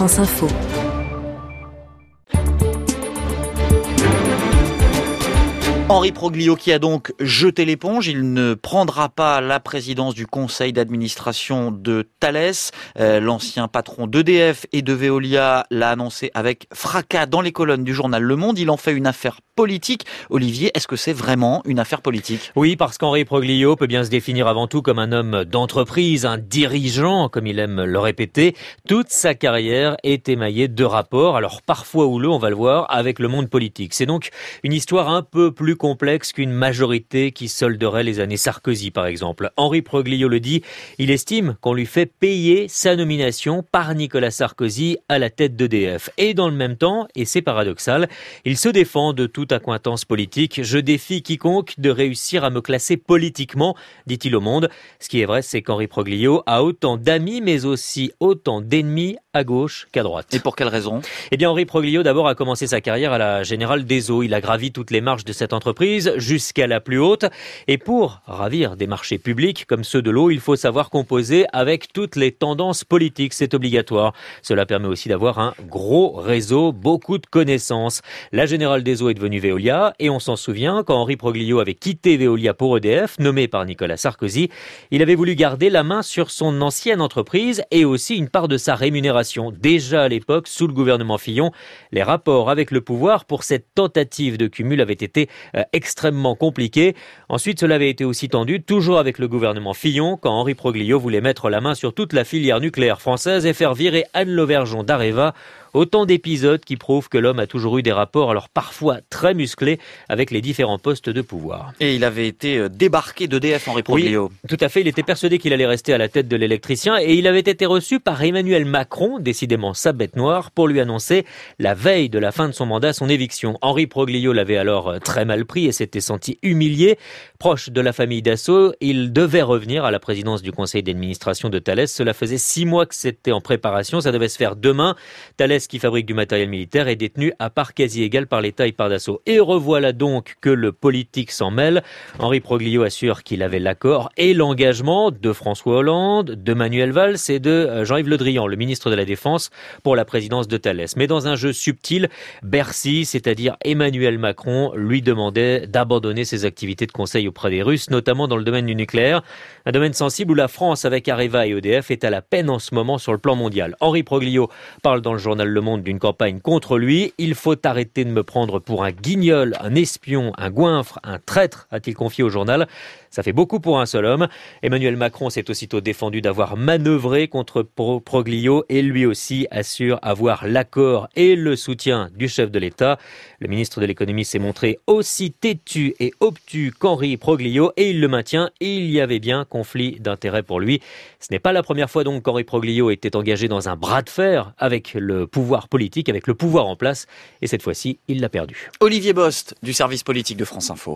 France Info. Henri Proglio qui a donc jeté l'éponge, il ne prendra pas la présidence du conseil d'administration de Thales. Euh, L'ancien patron d'EDF et de Veolia l'a annoncé avec fracas dans les colonnes du journal Le Monde. Il en fait une affaire politique. Olivier, est-ce que c'est vraiment une affaire politique? Oui, parce qu'Henri Proglio peut bien se définir avant tout comme un homme d'entreprise, un dirigeant, comme il aime le répéter. Toute sa carrière est émaillée de rapports, alors parfois houleux, on va le voir, avec le monde politique. C'est donc une histoire un peu plus complexe qu'une majorité qui solderait les années Sarkozy, par exemple. Henri Proglio le dit, il estime qu'on lui fait payer sa nomination par Nicolas Sarkozy à la tête d'EDF. Et dans le même temps, et c'est paradoxal, il se défend de toute accointance politique. Je défie quiconque de réussir à me classer politiquement, dit-il au monde. Ce qui est vrai, c'est qu'Henri Proglio a autant d'amis, mais aussi autant d'ennemis à gauche qu'à droite. Et pour quelle raison? Eh bien, Henri Proglio d'abord a commencé sa carrière à la Générale des Eaux. Il a gravi toutes les marches de cette entreprise jusqu'à la plus haute. Et pour ravir des marchés publics comme ceux de l'eau, il faut savoir composer avec toutes les tendances politiques. C'est obligatoire. Cela permet aussi d'avoir un gros réseau, beaucoup de connaissances. La Générale des Eaux est devenue Veolia et on s'en souvient quand Henri Proglio avait quitté Veolia pour EDF, nommé par Nicolas Sarkozy, il avait voulu garder la main sur son ancienne entreprise et aussi une part de sa rémunération Déjà à l'époque, sous le gouvernement Fillon, les rapports avec le pouvoir pour cette tentative de cumul avaient été euh, extrêmement compliqués. Ensuite, cela avait été aussi tendu, toujours avec le gouvernement Fillon, quand Henri Proglio voulait mettre la main sur toute la filière nucléaire française et faire virer Anne Lauvergeon d'Areva Autant d'épisodes qui prouvent que l'homme a toujours eu des rapports, alors parfois très musclés, avec les différents postes de pouvoir. Et il avait été euh, débarqué d'EDF, Henri Proglio. Oui, tout à fait. Il était persuadé qu'il allait rester à la tête de l'électricien et il avait été reçu par Emmanuel Macron, décidément sa bête noire, pour lui annoncer la veille de la fin de son mandat son éviction. Henri Proglio l'avait alors euh, très mal pris et s'était senti humilié. Proche de la famille Dassault, il devait revenir à la présidence du conseil d'administration de Thales. Cela faisait six mois que c'était en préparation. Ça devait se faire demain. Thales qui fabrique du matériel militaire, est détenu à part quasi égale par l'État et par Dassault. Et revoilà donc que le politique s'en mêle. Henri Proglio assure qu'il avait l'accord et l'engagement de François Hollande, de Manuel Valls et de euh, Jean-Yves Le Drian, le ministre de la Défense, pour la présidence de Thales. Mais dans un jeu subtil, Bercy, c'est-à-dire Emmanuel Macron, lui demandait d'abandonner ses activités de conseil auprès des Russes, notamment dans le domaine du nucléaire, un domaine sensible où la France, avec Areva et EDF, est à la peine en ce moment sur le plan mondial. Henri Proglio parle dans le journal Le Monde d'une campagne contre lui. Il faut arrêter de me prendre pour un guignol, un espion, un goinfre, un traître, a-t-il confié au journal. Ça fait beaucoup pour un seul homme. Emmanuel Macron s'est aussitôt défendu d'avoir manœuvré contre Proglio et lui aussi assure avoir l'accord et le soutien du chef de l'État. Le ministre de l'économie s'est montré aussi têtu et obtus qu'Henri Proglio et il le maintient. Il y avait bien conflit d'intérêts pour lui. Ce n'est pas la première fois donc qu'Henri Proglio était engagé dans un bras de fer avec le pouvoir politique, avec le pouvoir en place. Et cette fois-ci, il l'a perdu. Olivier Bost du service politique de France Info.